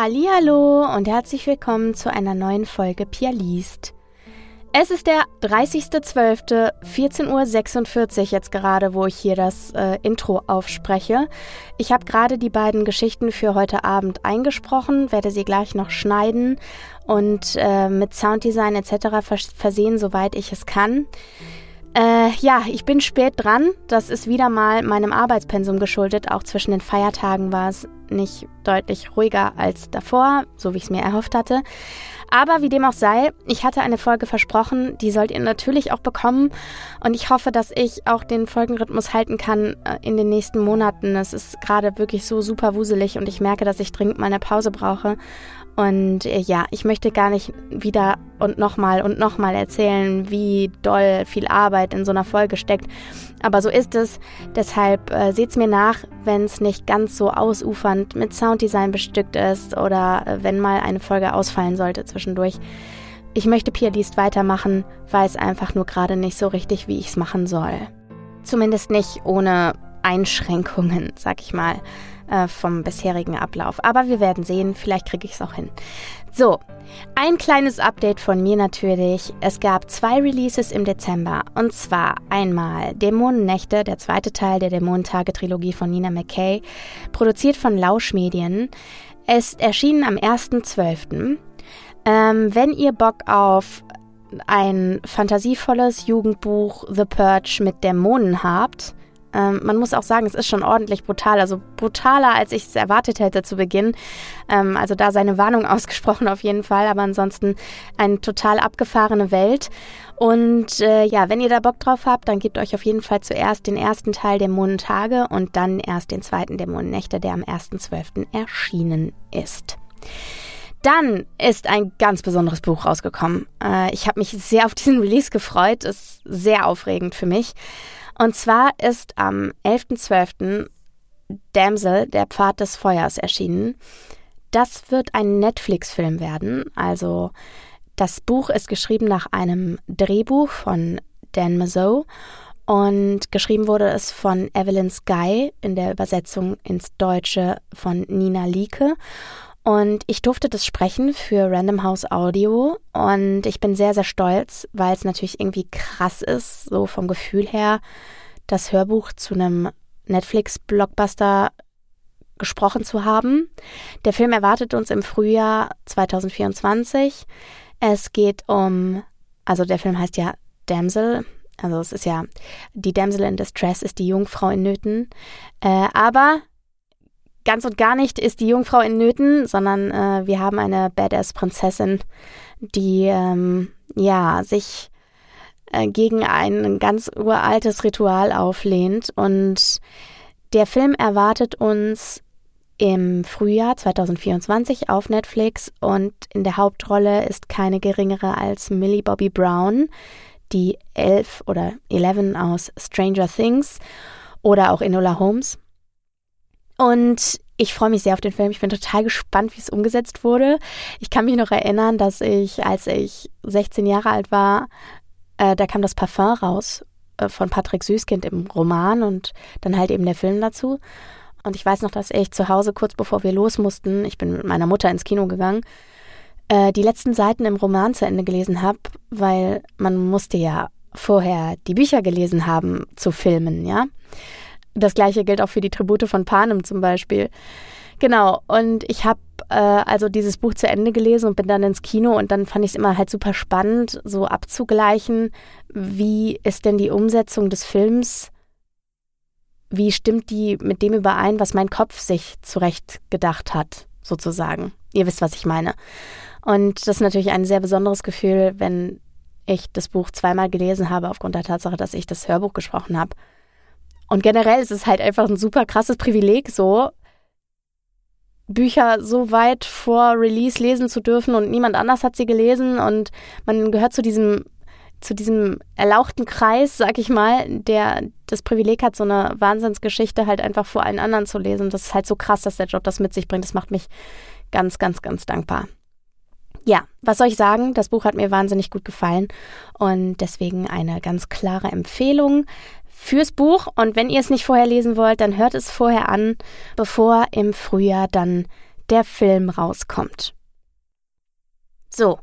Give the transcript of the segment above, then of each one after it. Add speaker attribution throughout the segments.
Speaker 1: Hallo und herzlich willkommen zu einer neuen Folge Pia liest. Es ist der 30.12., 14.46 Uhr jetzt gerade, wo ich hier das äh, Intro aufspreche. Ich habe gerade die beiden Geschichten für heute Abend eingesprochen, werde sie gleich noch schneiden und äh, mit Sounddesign etc. Vers versehen, soweit ich es kann. Äh, ja, ich bin spät dran. Das ist wieder mal meinem Arbeitspensum geschuldet. Auch zwischen den Feiertagen war es nicht deutlich ruhiger als davor, so wie ich es mir erhofft hatte. Aber wie dem auch sei, ich hatte eine Folge versprochen, die sollt ihr natürlich auch bekommen. Und ich hoffe, dass ich auch den Folgenrhythmus halten kann äh, in den nächsten Monaten. Es ist gerade wirklich so super wuselig und ich merke, dass ich dringend mal eine Pause brauche. Und äh, ja, ich möchte gar nicht wieder und nochmal und nochmal erzählen, wie doll viel Arbeit in so einer Folge steckt. Aber so ist es. Deshalb äh, seht's mir nach, wenn es nicht ganz so ausufernd mit Sounddesign bestückt ist oder äh, wenn mal eine Folge ausfallen sollte zwischendurch. Ich möchte Pia Liest weitermachen, weiß einfach nur gerade nicht so richtig, wie ich es machen soll. Zumindest nicht ohne Einschränkungen, sag ich mal. Äh, vom bisherigen Ablauf. Aber wir werden sehen, vielleicht kriege ich es auch hin. So, ein kleines Update von mir natürlich. Es gab zwei Releases im Dezember. Und zwar einmal Dämonennächte, der zweite Teil der Dämonentage-Trilogie von Nina McKay, produziert von Lausch Medien. Es erschien am 1.12. Ähm, wenn ihr Bock auf ein fantasievolles Jugendbuch The Purge mit Dämonen habt, ähm, man muss auch sagen, es ist schon ordentlich brutal, also brutaler, als ich es erwartet hätte zu Beginn. Ähm, also da seine Warnung ausgesprochen auf jeden Fall, aber ansonsten eine total abgefahrene Welt. Und äh, ja, wenn ihr da Bock drauf habt, dann gebt euch auf jeden Fall zuerst den ersten Teil der Mondentage und dann erst den zweiten der Mondennächte, der am 1.12. erschienen ist. Dann ist ein ganz besonderes Buch rausgekommen. Äh, ich habe mich sehr auf diesen Release gefreut, ist sehr aufregend für mich. Und zwar ist am 11.12. Damsel, der Pfad des Feuers, erschienen. Das wird ein Netflix-Film werden. Also das Buch ist geschrieben nach einem Drehbuch von Dan Mazeau und geschrieben wurde es von Evelyn Sky in der Übersetzung ins Deutsche von Nina Lieke. Und ich durfte das sprechen für Random House Audio und ich bin sehr, sehr stolz, weil es natürlich irgendwie krass ist, so vom Gefühl her, das Hörbuch zu einem Netflix-Blockbuster gesprochen zu haben. Der Film erwartet uns im Frühjahr 2024. Es geht um, also der Film heißt ja Damsel, also es ist ja, die Damsel in Distress ist die Jungfrau in Nöten. Äh, aber ganz und gar nicht ist die Jungfrau in Nöten, sondern äh, wir haben eine Badass-Prinzessin, die ähm, ja sich äh, gegen ein ganz uraltes Ritual auflehnt. Und der Film erwartet uns im Frühjahr 2024 auf Netflix und in der Hauptrolle ist keine geringere als Millie Bobby Brown, die Elf oder Eleven aus Stranger Things oder auch Enola Holmes. Und ich freue mich sehr auf den Film. Ich bin total gespannt, wie es umgesetzt wurde. Ich kann mich noch erinnern, dass ich, als ich 16 Jahre alt war, äh, da kam das Parfum raus äh, von Patrick Süßkind im Roman und dann halt eben der Film dazu. Und ich weiß noch, dass ich zu Hause kurz bevor wir los mussten, ich bin mit meiner Mutter ins Kino gegangen, äh, die letzten Seiten im Roman zu Ende gelesen habe, weil man musste ja vorher die Bücher gelesen haben zu Filmen, ja. Das gleiche gilt auch für die Tribute von Panem zum Beispiel. Genau, und ich habe äh, also dieses Buch zu Ende gelesen und bin dann ins Kino und dann fand ich es immer halt super spannend, so abzugleichen, wie ist denn die Umsetzung des Films, wie stimmt die mit dem überein, was mein Kopf sich zurecht gedacht hat, sozusagen. Ihr wisst, was ich meine. Und das ist natürlich ein sehr besonderes Gefühl, wenn ich das Buch zweimal gelesen habe, aufgrund der Tatsache, dass ich das Hörbuch gesprochen habe. Und generell ist es halt einfach ein super krasses Privileg, so Bücher so weit vor Release lesen zu dürfen und niemand anders hat sie gelesen und man gehört zu diesem zu diesem erlauchten Kreis, sag ich mal, der das Privileg hat, so eine Wahnsinnsgeschichte halt einfach vor allen anderen zu lesen. Das ist halt so krass, dass der Job das mit sich bringt. Das macht mich ganz, ganz, ganz dankbar. Ja, was soll ich sagen? Das Buch hat mir wahnsinnig gut gefallen und deswegen eine ganz klare Empfehlung fürs Buch. Und wenn ihr es nicht vorher lesen wollt, dann hört es vorher an, bevor im Frühjahr dann der Film rauskommt. So,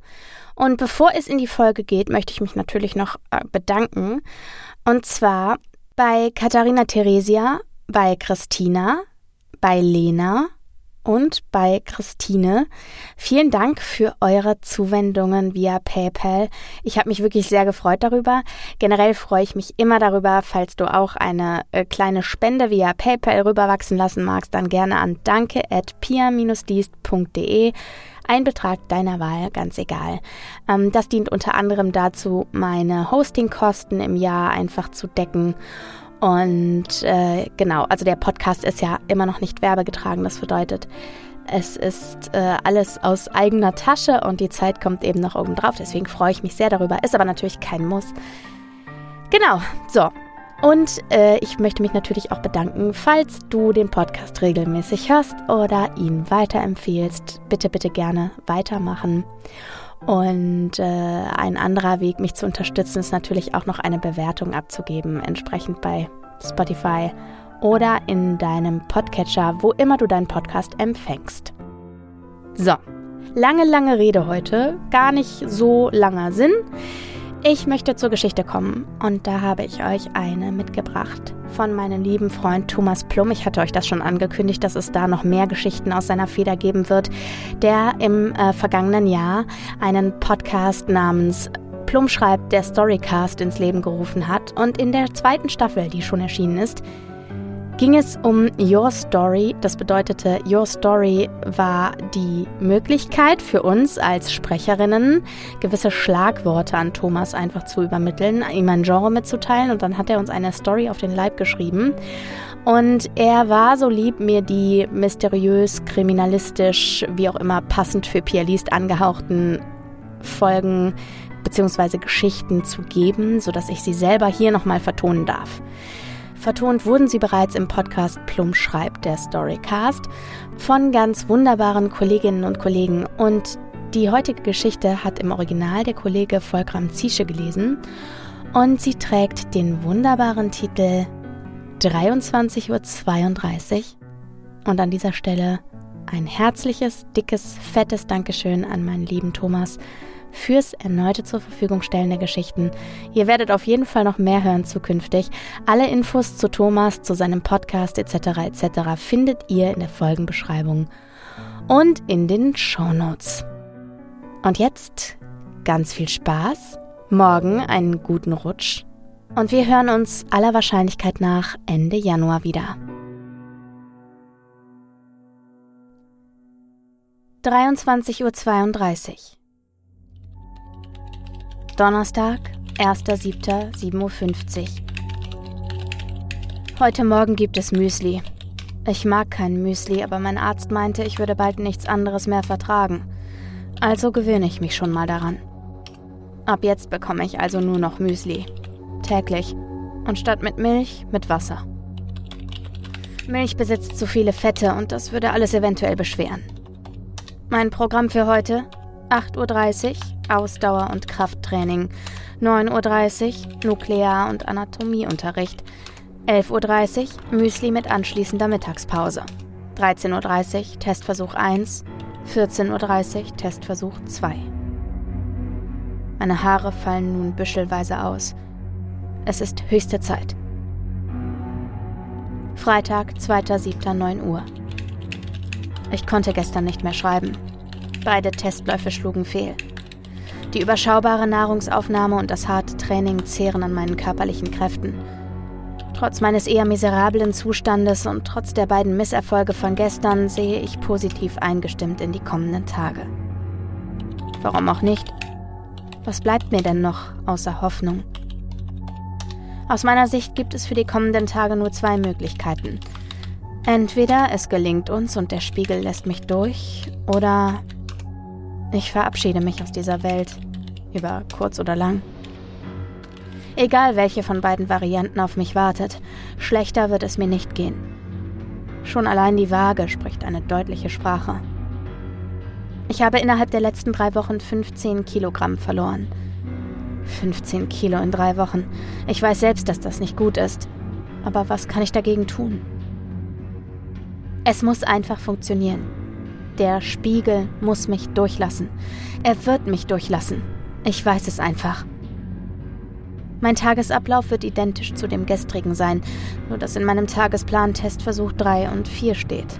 Speaker 1: und bevor es in die Folge geht, möchte ich mich natürlich noch äh, bedanken. Und zwar bei Katharina Theresia, bei Christina, bei Lena und bei Christine. Vielen Dank für eure Zuwendungen via PayPal. Ich habe mich wirklich sehr gefreut darüber. Generell freue ich mich immer darüber, falls du auch eine äh, kleine Spende via PayPal rüberwachsen lassen magst, dann gerne an danke at pia-diest.de. Ein Betrag deiner Wahl, ganz egal. Ähm, das dient unter anderem dazu, meine Hostingkosten im Jahr einfach zu decken und äh, genau, also der Podcast ist ja immer noch nicht werbegetragen. Das bedeutet, es ist äh, alles aus eigener Tasche und die Zeit kommt eben noch oben drauf. Deswegen freue ich mich sehr darüber. Ist aber natürlich kein Muss. Genau, so. Und äh, ich möchte mich natürlich auch bedanken, falls du den Podcast regelmäßig hörst oder ihn weiterempfehlst. Bitte, bitte gerne weitermachen. Und äh, ein anderer Weg, mich zu unterstützen, ist natürlich auch noch eine Bewertung abzugeben, entsprechend bei Spotify oder in deinem Podcatcher, wo immer du deinen Podcast empfängst. So, lange, lange Rede heute, gar nicht so langer Sinn. Ich möchte zur Geschichte kommen und da habe ich euch eine mitgebracht von meinem lieben Freund Thomas Plum. Ich hatte euch das schon angekündigt, dass es da noch mehr Geschichten aus seiner Feder geben wird, der im äh, vergangenen Jahr einen Podcast namens Plum schreibt, der Storycast ins Leben gerufen hat und in der zweiten Staffel, die schon erschienen ist, ging es um Your Story. Das bedeutete, Your Story war die Möglichkeit für uns als Sprecherinnen, gewisse Schlagworte an Thomas einfach zu übermitteln, ihm ein Genre mitzuteilen und dann hat er uns eine Story auf den Leib geschrieben. Und er war so lieb, mir die mysteriös, kriminalistisch, wie auch immer passend für Pierre Liest angehauchten Folgen bzw. Geschichten zu geben, sodass ich sie selber hier nochmal vertonen darf. Vertont wurden sie bereits im Podcast Plum schreibt, der Storycast, von ganz wunderbaren Kolleginnen und Kollegen. Und die heutige Geschichte hat im Original der Kollege Volkram Ziesche gelesen. Und sie trägt den wunderbaren Titel 23.32 Uhr. Und an dieser Stelle ein herzliches, dickes, fettes Dankeschön an meinen lieben Thomas fürs erneute zur Verfügung stellen der Geschichten. Ihr werdet auf jeden Fall noch mehr hören zukünftig. Alle Infos zu Thomas, zu seinem Podcast etc. etc. findet ihr in der Folgenbeschreibung und in den Shownotes. Und jetzt ganz viel Spaß, morgen einen guten Rutsch und wir hören uns aller Wahrscheinlichkeit nach Ende Januar wieder. 23.32 Uhr Donnerstag, 1.7.7.50 Uhr. Heute Morgen gibt es Müsli. Ich mag kein Müsli, aber mein Arzt meinte, ich würde bald nichts anderes mehr vertragen. Also gewöhne ich mich schon mal daran. Ab jetzt bekomme ich also nur noch Müsli. Täglich. Und statt mit Milch, mit Wasser. Milch besitzt zu viele Fette und das würde alles eventuell beschweren. Mein Programm für heute? 8.30 Uhr, Ausdauer- und Krafttraining, 9.30 Uhr Nuklear- und Anatomieunterricht, 11.30 Uhr Müsli mit anschließender Mittagspause, 13.30 Uhr Testversuch 1, 14.30 Uhr Testversuch 2. Meine Haare fallen nun büschelweise aus. Es ist höchste Zeit. Freitag, 2.7.9 Uhr. Ich konnte gestern nicht mehr schreiben. Beide Testläufe schlugen fehl. Die überschaubare Nahrungsaufnahme und das harte Training zehren an meinen körperlichen Kräften. Trotz meines eher miserablen Zustandes und trotz der beiden Misserfolge von gestern sehe ich positiv eingestimmt in die kommenden Tage. Warum auch nicht? Was bleibt mir denn noch außer Hoffnung? Aus meiner Sicht gibt es für die kommenden Tage nur zwei Möglichkeiten. Entweder es gelingt uns und der Spiegel lässt mich durch, oder ich verabschiede mich aus dieser Welt, über kurz oder lang. Egal welche von beiden Varianten auf mich wartet, schlechter wird es mir nicht gehen. Schon allein die Waage spricht eine deutliche Sprache. Ich habe innerhalb der letzten drei Wochen 15 Kilogramm verloren. 15 Kilo in drei Wochen. Ich weiß selbst, dass das nicht gut ist. Aber was kann ich dagegen tun? Es muss einfach funktionieren. Der Spiegel muss mich durchlassen. Er wird mich durchlassen. Ich weiß es einfach. Mein Tagesablauf wird identisch zu dem gestrigen sein, nur dass in meinem Tagesplan Testversuch 3 und 4 steht.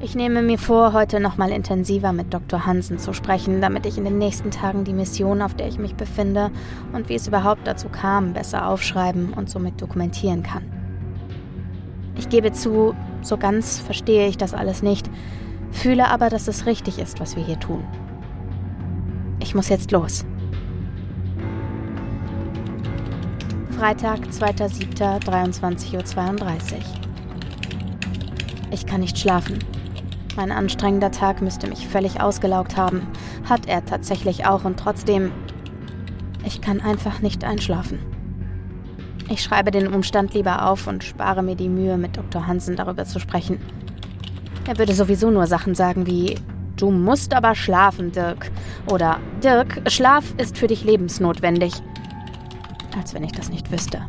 Speaker 1: Ich nehme mir vor, heute nochmal intensiver mit Dr. Hansen zu sprechen, damit ich in den nächsten Tagen die Mission, auf der ich mich befinde und wie es überhaupt dazu kam, besser aufschreiben und somit dokumentieren kann. Ich gebe zu, so ganz verstehe ich das alles nicht, fühle aber, dass es richtig ist, was wir hier tun. Ich muss jetzt los. Freitag, 2.7.23.32 Uhr. Ich kann nicht schlafen. Mein anstrengender Tag müsste mich völlig ausgelaugt haben. Hat er tatsächlich auch und trotzdem. Ich kann einfach nicht einschlafen. Ich schreibe den Umstand lieber auf und spare mir die Mühe, mit Dr. Hansen darüber zu sprechen. Er würde sowieso nur Sachen sagen wie Du musst aber schlafen, Dirk. Oder Dirk, Schlaf ist für dich lebensnotwendig. Als wenn ich das nicht wüsste.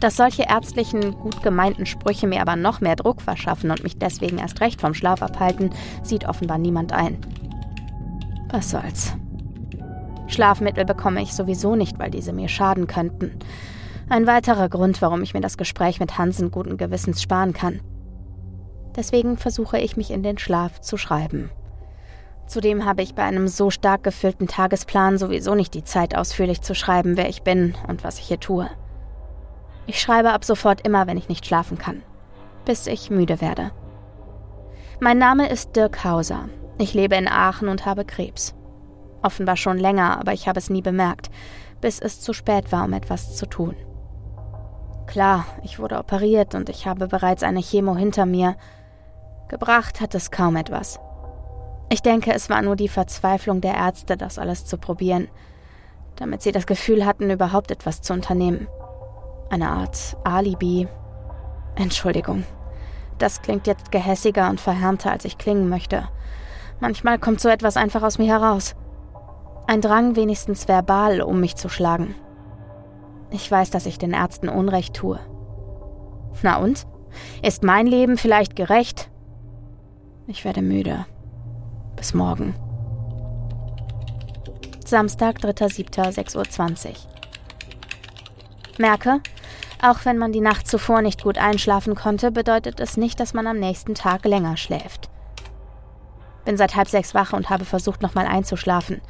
Speaker 1: Dass solche ärztlichen, gut gemeinten Sprüche mir aber noch mehr Druck verschaffen und mich deswegen erst recht vom Schlaf abhalten, sieht offenbar niemand ein. Was soll's. Schlafmittel bekomme ich sowieso nicht, weil diese mir schaden könnten. Ein weiterer Grund, warum ich mir das Gespräch mit Hansen guten Gewissens sparen kann. Deswegen versuche ich mich in den Schlaf zu schreiben. Zudem habe ich bei einem so stark gefüllten Tagesplan sowieso nicht die Zeit, ausführlich zu schreiben, wer ich bin und was ich hier tue. Ich schreibe ab sofort immer, wenn ich nicht schlafen kann, bis ich müde werde. Mein Name ist Dirk Hauser. Ich lebe in Aachen und habe Krebs. Offenbar schon länger, aber ich habe es nie bemerkt, bis es zu spät war, um etwas zu tun. Klar, ich wurde operiert und ich habe bereits eine Chemo hinter mir. Gebracht hat es kaum etwas. Ich denke, es war nur die Verzweiflung der Ärzte, das alles zu probieren, damit sie das Gefühl hatten, überhaupt etwas zu unternehmen. Eine Art Alibi. Entschuldigung. Das klingt jetzt gehässiger und verhärmter, als ich klingen möchte. Manchmal kommt so etwas einfach aus mir heraus. Ein Drang, wenigstens verbal, um mich zu schlagen. Ich weiß, dass ich den Ärzten Unrecht tue. Na und? Ist mein Leben vielleicht gerecht? Ich werde müde. Bis morgen. Samstag, 3.7.6.20 Uhr. Merke, auch wenn man die Nacht zuvor nicht gut einschlafen konnte, bedeutet es nicht, dass man am nächsten Tag länger schläft. Bin seit halb sechs wach und habe versucht, nochmal einzuschlafen.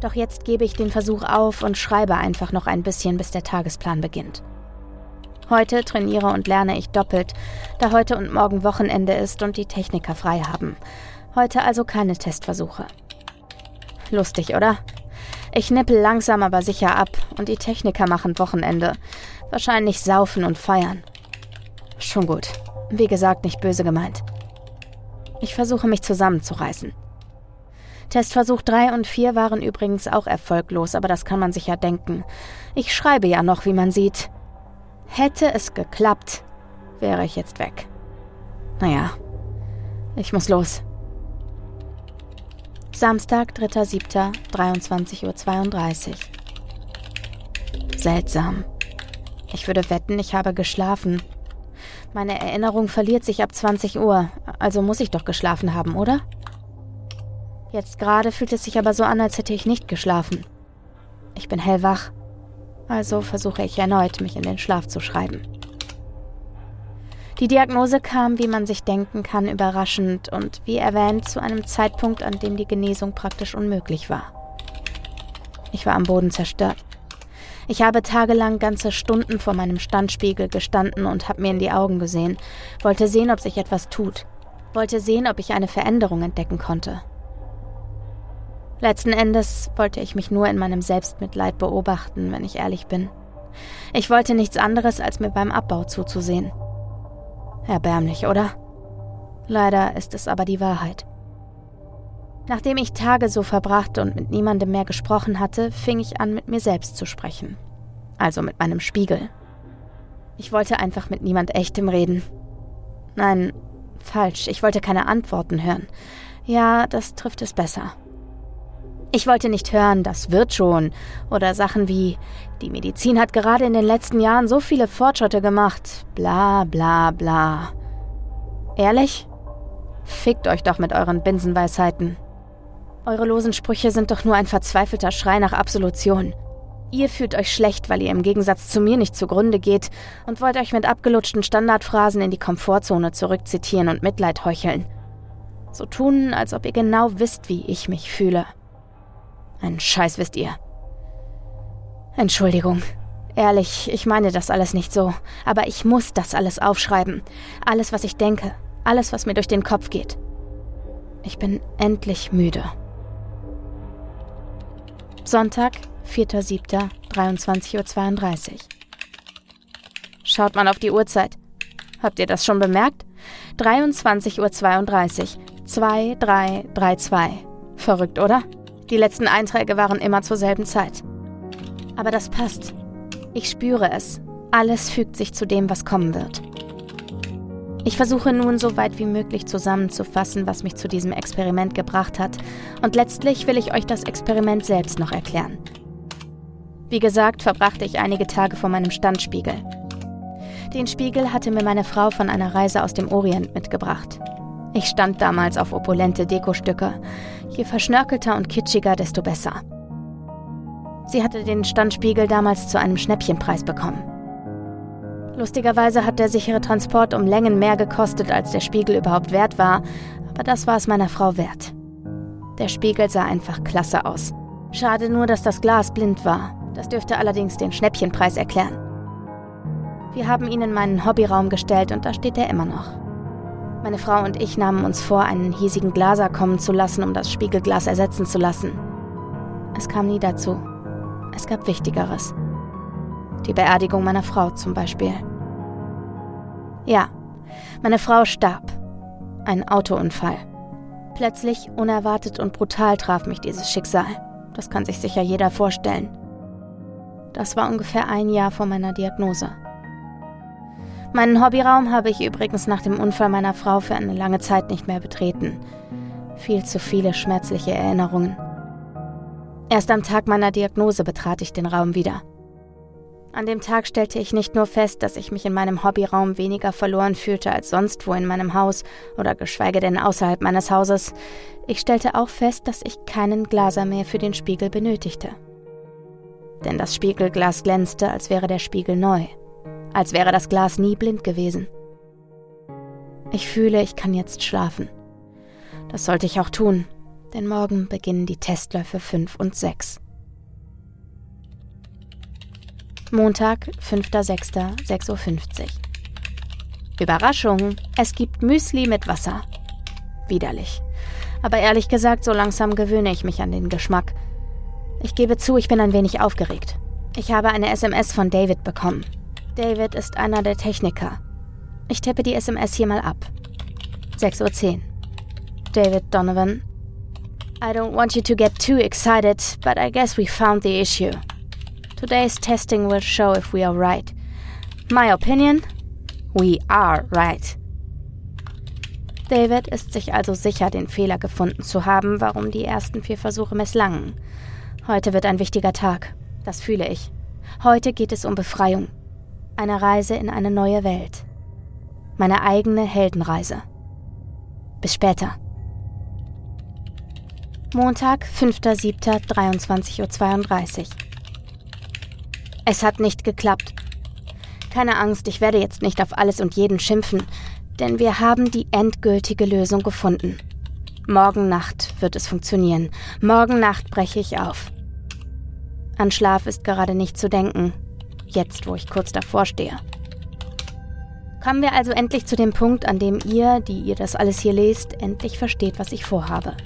Speaker 1: Doch jetzt gebe ich den Versuch auf und schreibe einfach noch ein bisschen, bis der Tagesplan beginnt. Heute trainiere und lerne ich doppelt, da heute und morgen Wochenende ist und die Techniker frei haben. Heute also keine Testversuche. Lustig, oder? Ich nippel langsam aber sicher ab und die Techniker machen Wochenende. Wahrscheinlich saufen und feiern. Schon gut. Wie gesagt, nicht böse gemeint. Ich versuche mich zusammenzureißen. Testversuch 3 und 4 waren übrigens auch erfolglos, aber das kann man sich ja denken. Ich schreibe ja noch, wie man sieht. Hätte es geklappt, wäre ich jetzt weg. Naja, ich muss los. Samstag, 3.7.23.32 Uhr. Seltsam. Ich würde wetten, ich habe geschlafen. Meine Erinnerung verliert sich ab 20 Uhr, also muss ich doch geschlafen haben, oder? Jetzt gerade fühlt es sich aber so an, als hätte ich nicht geschlafen. Ich bin hellwach, also versuche ich erneut, mich in den Schlaf zu schreiben. Die Diagnose kam, wie man sich denken kann, überraschend und wie erwähnt zu einem Zeitpunkt, an dem die Genesung praktisch unmöglich war. Ich war am Boden zerstört. Ich habe tagelang ganze Stunden vor meinem Standspiegel gestanden und habe mir in die Augen gesehen, wollte sehen, ob sich etwas tut, wollte sehen, ob ich eine Veränderung entdecken konnte. Letzten Endes wollte ich mich nur in meinem Selbstmitleid beobachten, wenn ich ehrlich bin. Ich wollte nichts anderes, als mir beim Abbau zuzusehen. Erbärmlich, oder? Leider ist es aber die Wahrheit. Nachdem ich Tage so verbracht und mit niemandem mehr gesprochen hatte, fing ich an, mit mir selbst zu sprechen. Also mit meinem Spiegel. Ich wollte einfach mit niemand echtem reden. Nein, falsch, ich wollte keine Antworten hören. Ja, das trifft es besser. Ich wollte nicht hören, das wird schon, oder Sachen wie, die Medizin hat gerade in den letzten Jahren so viele Fortschritte gemacht, bla bla bla. Ehrlich? Fickt euch doch mit euren Binsenweisheiten. Eure losen Sprüche sind doch nur ein verzweifelter Schrei nach Absolution. Ihr fühlt euch schlecht, weil ihr im Gegensatz zu mir nicht zugrunde geht und wollt euch mit abgelutschten Standardphrasen in die Komfortzone zurückzitieren und Mitleid heucheln. So tun, als ob ihr genau wisst, wie ich mich fühle. Einen Scheiß wisst ihr. Entschuldigung. Ehrlich, ich meine das alles nicht so. Aber ich muss das alles aufschreiben. Alles, was ich denke. Alles, was mir durch den Kopf geht. Ich bin endlich müde. Sonntag, 4.7.23.32 Uhr. Schaut mal auf die Uhrzeit. Habt ihr das schon bemerkt? 23.32 Uhr. 2332. Verrückt, oder? Die letzten Einträge waren immer zur selben Zeit. Aber das passt. Ich spüre es. Alles fügt sich zu dem, was kommen wird. Ich versuche nun so weit wie möglich zusammenzufassen, was mich zu diesem Experiment gebracht hat, und letztlich will ich euch das Experiment selbst noch erklären. Wie gesagt, verbrachte ich einige Tage vor meinem Standspiegel. Den Spiegel hatte mir meine Frau von einer Reise aus dem Orient mitgebracht. Ich stand damals auf opulente Dekostücke. Je verschnörkelter und kitschiger, desto besser. Sie hatte den Standspiegel damals zu einem Schnäppchenpreis bekommen. Lustigerweise hat der sichere Transport um Längen mehr gekostet, als der Spiegel überhaupt wert war, aber das war es meiner Frau wert. Der Spiegel sah einfach klasse aus. Schade nur, dass das Glas blind war. Das dürfte allerdings den Schnäppchenpreis erklären. Wir haben ihn in meinen Hobbyraum gestellt und da steht er immer noch. Meine Frau und ich nahmen uns vor, einen hiesigen Glaser kommen zu lassen, um das Spiegelglas ersetzen zu lassen. Es kam nie dazu. Es gab Wichtigeres. Die Beerdigung meiner Frau zum Beispiel. Ja, meine Frau starb. Ein Autounfall. Plötzlich, unerwartet und brutal traf mich dieses Schicksal. Das kann sich sicher jeder vorstellen. Das war ungefähr ein Jahr vor meiner Diagnose. Meinen Hobbyraum habe ich übrigens nach dem Unfall meiner Frau für eine lange Zeit nicht mehr betreten. Viel zu viele schmerzliche Erinnerungen. Erst am Tag meiner Diagnose betrat ich den Raum wieder. An dem Tag stellte ich nicht nur fest, dass ich mich in meinem Hobbyraum weniger verloren fühlte als sonst wo in meinem Haus oder geschweige denn außerhalb meines Hauses, ich stellte auch fest, dass ich keinen Glaser mehr für den Spiegel benötigte. Denn das Spiegelglas glänzte, als wäre der Spiegel neu als wäre das Glas nie blind gewesen. Ich fühle, ich kann jetzt schlafen. Das sollte ich auch tun, denn morgen beginnen die Testläufe 5 und 6. Montag, 5.6.6.50 Uhr. Überraschung, es gibt Müsli mit Wasser. Widerlich. Aber ehrlich gesagt, so langsam gewöhne ich mich an den Geschmack. Ich gebe zu, ich bin ein wenig aufgeregt. Ich habe eine SMS von David bekommen. David ist einer der Techniker. Ich tippe die SMS hier mal ab. 6.10 Uhr. David Donovan. I don't want you to get too excited, but I guess we found the issue. Today's testing will show if we are right. My opinion? We are right. David ist sich also sicher, den Fehler gefunden zu haben, warum die ersten vier Versuche misslangen. Heute wird ein wichtiger Tag. Das fühle ich. Heute geht es um Befreiung. Eine Reise in eine neue Welt. Meine eigene Heldenreise. Bis später. Montag, 5.7.23.32 Uhr. Es hat nicht geklappt. Keine Angst, ich werde jetzt nicht auf alles und jeden schimpfen, denn wir haben die endgültige Lösung gefunden. Morgen Nacht wird es funktionieren. Morgen Nacht breche ich auf. An Schlaf ist gerade nicht zu denken, jetzt wo ich kurz davor stehe. Kommen wir also endlich zu dem Punkt, an dem ihr, die ihr das alles hier lest, endlich versteht, was ich vorhabe.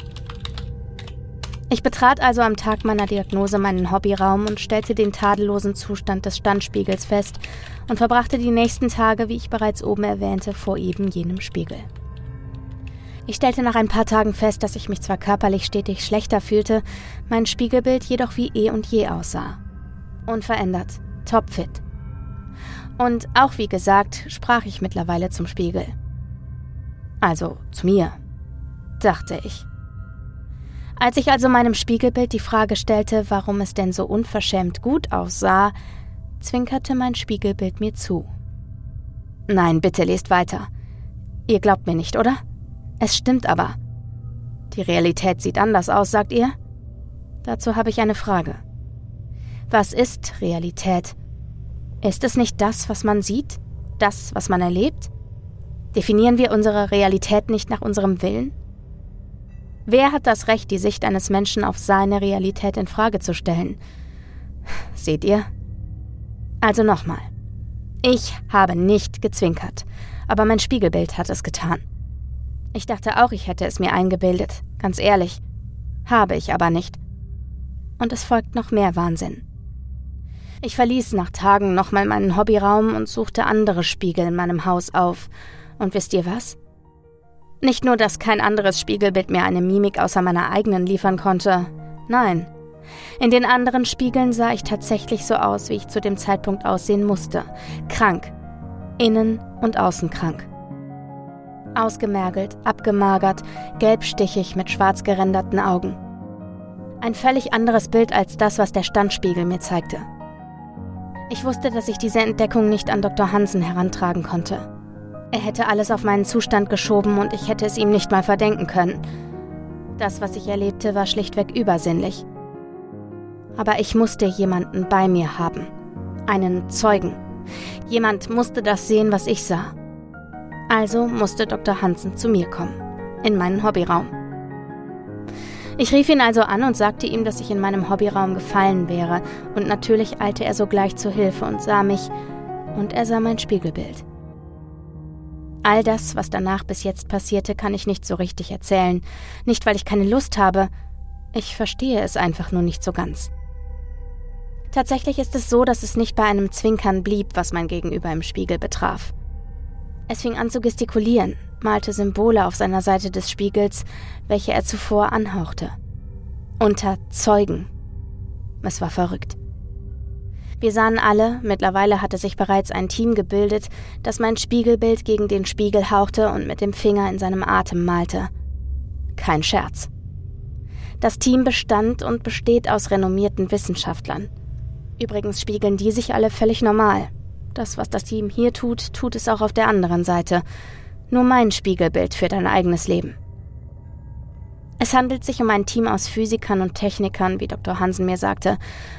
Speaker 1: Ich betrat also am Tag meiner Diagnose meinen Hobbyraum und stellte den tadellosen Zustand des Standspiegels fest und verbrachte die nächsten Tage, wie ich bereits oben erwähnte, vor eben jenem Spiegel. Ich stellte nach ein paar Tagen fest, dass ich mich zwar körperlich stetig schlechter fühlte, mein Spiegelbild jedoch wie eh und je aussah. Unverändert, topfit. Und auch wie gesagt, sprach ich mittlerweile zum Spiegel. Also zu mir, dachte ich. Als ich also meinem Spiegelbild die Frage stellte, warum es denn so unverschämt gut aussah, zwinkerte mein Spiegelbild mir zu. Nein, bitte lest weiter. Ihr glaubt mir nicht, oder? Es stimmt aber. Die Realität sieht anders aus, sagt ihr? Dazu habe ich eine Frage. Was ist Realität? Ist es nicht das, was man sieht? Das, was man erlebt? Definieren wir unsere Realität nicht nach unserem Willen? Wer hat das Recht, die Sicht eines Menschen auf seine Realität in Frage zu stellen? Seht ihr? Also nochmal. Ich habe nicht gezwinkert, aber mein Spiegelbild hat es getan. Ich dachte auch, ich hätte es mir eingebildet, ganz ehrlich. Habe ich aber nicht. Und es folgt noch mehr Wahnsinn. Ich verließ nach Tagen nochmal meinen Hobbyraum und suchte andere Spiegel in meinem Haus auf. Und wisst ihr was? Nicht nur, dass kein anderes Spiegelbild mir eine Mimik außer meiner eigenen liefern konnte. Nein. In den anderen Spiegeln sah ich tatsächlich so aus, wie ich zu dem Zeitpunkt aussehen musste. Krank. Innen und außen krank. Ausgemergelt, abgemagert, gelbstichig mit schwarz geränderten Augen. Ein völlig anderes Bild als das, was der Standspiegel mir zeigte. Ich wusste, dass ich diese Entdeckung nicht an Dr. Hansen herantragen konnte. Er hätte alles auf meinen Zustand geschoben und ich hätte es ihm nicht mal verdenken können. Das, was ich erlebte, war schlichtweg übersinnlich. Aber ich musste jemanden bei mir haben. Einen Zeugen. Jemand musste das sehen, was ich sah. Also musste Dr. Hansen zu mir kommen. In meinen Hobbyraum. Ich rief ihn also an und sagte ihm, dass ich in meinem Hobbyraum gefallen wäre, und natürlich eilte er sogleich zu Hilfe und sah mich, und er sah mein Spiegelbild. All das, was danach bis jetzt passierte, kann ich nicht so richtig erzählen. Nicht, weil ich keine Lust habe. Ich verstehe es einfach nur nicht so ganz. Tatsächlich ist es so, dass es nicht bei einem Zwinkern blieb, was mein Gegenüber im Spiegel betraf. Es fing an zu gestikulieren, malte Symbole auf seiner Seite des Spiegels, welche er zuvor anhauchte. Unter Zeugen. Es war verrückt. Wir sahen alle, mittlerweile hatte sich bereits ein Team gebildet, das mein Spiegelbild gegen den Spiegel hauchte und mit dem Finger in seinem Atem malte. Kein Scherz. Das Team bestand und besteht aus renommierten Wissenschaftlern. Übrigens spiegeln die sich alle völlig normal. Das, was das Team hier tut, tut es auch auf der anderen Seite. Nur mein Spiegelbild führt ein eigenes Leben. Es handelt sich um ein Team aus Physikern und Technikern, wie Dr. Hansen mir sagte,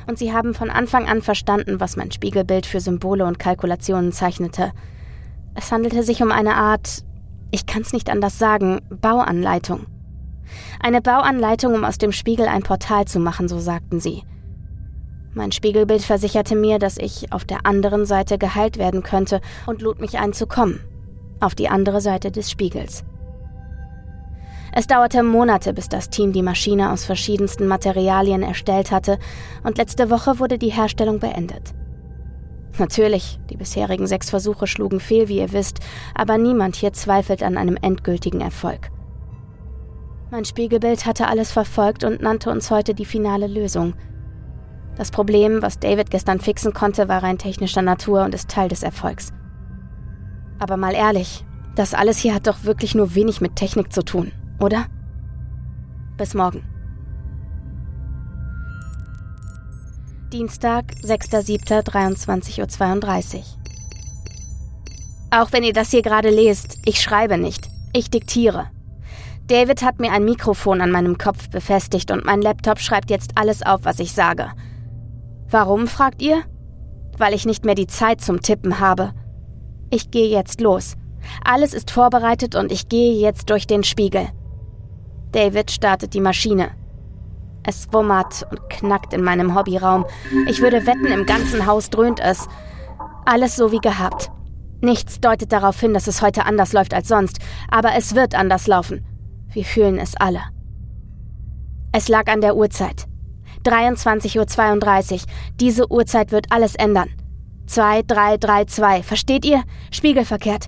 Speaker 1: und sie haben von Anfang an verstanden, was mein Spiegelbild für Symbole und Kalkulationen zeichnete. Es handelte sich um eine Art, ich kann's nicht anders sagen, Bauanleitung. Eine Bauanleitung, um aus dem Spiegel ein Portal zu machen, so sagten sie. Mein Spiegelbild versicherte mir, dass ich auf der anderen Seite geheilt werden könnte und lud mich ein zu kommen auf die andere Seite des Spiegels. Es dauerte Monate, bis das Team die Maschine aus verschiedensten Materialien erstellt hatte, und letzte Woche wurde die Herstellung beendet. Natürlich, die bisherigen sechs Versuche schlugen fehl, wie ihr wisst, aber niemand hier zweifelt an einem endgültigen Erfolg. Mein Spiegelbild hatte alles verfolgt und nannte uns heute die finale Lösung. Das Problem, was David gestern fixen konnte, war rein technischer Natur und ist Teil des Erfolgs. Aber mal ehrlich, das alles hier hat doch wirklich nur wenig mit Technik zu tun, oder? Bis morgen. Dienstag, 6.7.23.32 Uhr. Auch wenn ihr das hier gerade lest, ich schreibe nicht, ich diktiere. David hat mir ein Mikrofon an meinem Kopf befestigt und mein Laptop schreibt jetzt alles auf, was ich sage. Warum, fragt ihr? Weil ich nicht mehr die Zeit zum Tippen habe. Ich gehe jetzt los. Alles ist vorbereitet und ich gehe jetzt durch den Spiegel. David startet die Maschine. Es wummert und knackt in meinem Hobbyraum. Ich würde wetten, im ganzen Haus dröhnt es. Alles so wie gehabt. Nichts deutet darauf hin, dass es heute anders läuft als sonst, aber es wird anders laufen. Wir fühlen es alle. Es lag an der Uhrzeit. 23.32 Uhr. Diese Uhrzeit wird alles ändern. 2332. Versteht ihr? Spiegelverkehrt.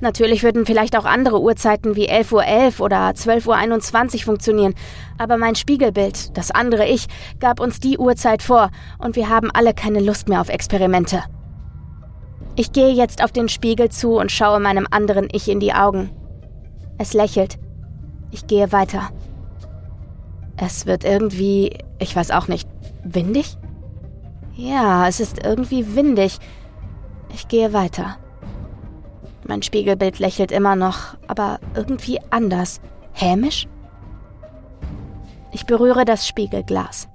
Speaker 1: Natürlich würden vielleicht auch andere Uhrzeiten wie 11.11 Uhr .11 oder 12.21 Uhr funktionieren, aber mein Spiegelbild, das andere Ich, gab uns die Uhrzeit vor und wir haben alle keine Lust mehr auf Experimente. Ich gehe jetzt auf den Spiegel zu und schaue meinem anderen Ich in die Augen. Es lächelt. Ich gehe weiter. Es wird irgendwie, ich weiß auch nicht, windig? Ja, es ist irgendwie windig. Ich gehe weiter. Mein Spiegelbild lächelt immer noch, aber irgendwie anders. Hämisch? Ich berühre das Spiegelglas.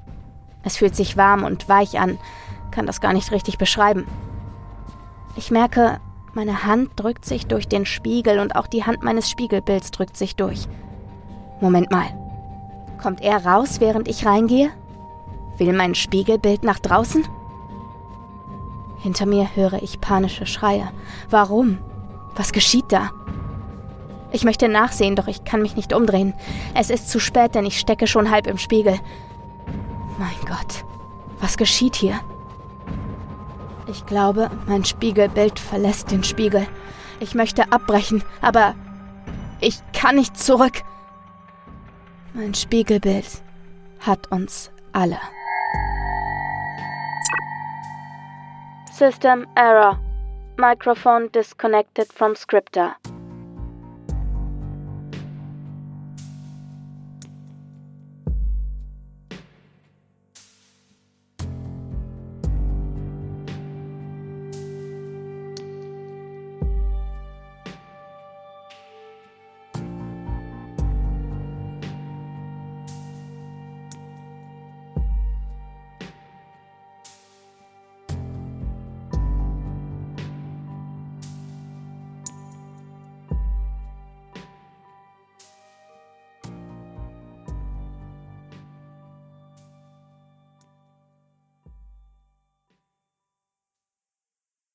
Speaker 1: Es fühlt sich warm und weich an, kann das gar nicht richtig beschreiben. Ich merke, meine Hand drückt sich durch den Spiegel und auch die Hand meines Spiegelbilds drückt sich durch. Moment mal. Kommt er raus, während ich reingehe? Will mein Spiegelbild nach draußen? Hinter mir höre ich panische Schreie. Warum? Was geschieht da? Ich möchte nachsehen, doch ich kann mich nicht umdrehen. Es ist zu spät, denn ich stecke schon halb im Spiegel. Mein Gott, was geschieht hier? Ich glaube, mein Spiegelbild verlässt den Spiegel. Ich möchte abbrechen, aber ich kann nicht zurück. Mein Spiegelbild hat uns alle. System Error. Microphone disconnected from scripter.